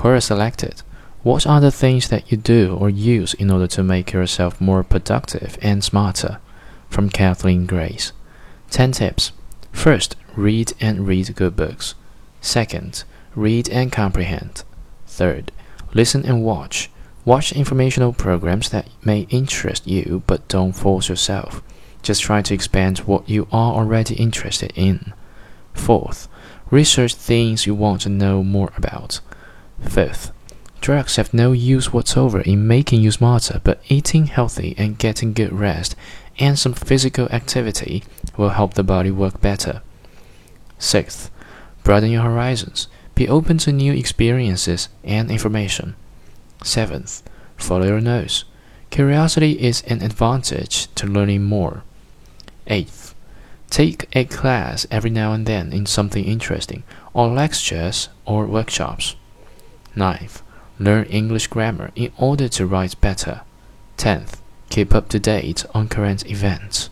Query selected. What are the things that you do or use in order to make yourself more productive and smarter? From Kathleen Grace. 10 tips. First, read and read good books. Second, read and comprehend. Third, listen and watch. Watch informational programs that may interest you, but don't force yourself. Just try to expand what you are already interested in. Fourth, research things you want to know more about. Fifth, drugs have no use whatsoever in making you smarter, but eating healthy and getting good rest and some physical activity will help the body work better. Sixth, broaden your horizons. Be open to new experiences and information. Seventh, follow your nose. Curiosity is an advantage to learning more. Eighth, take a class every now and then in something interesting, or lectures or workshops. Ninth, learn English grammar in order to write better. Tenth, keep up to date on current events.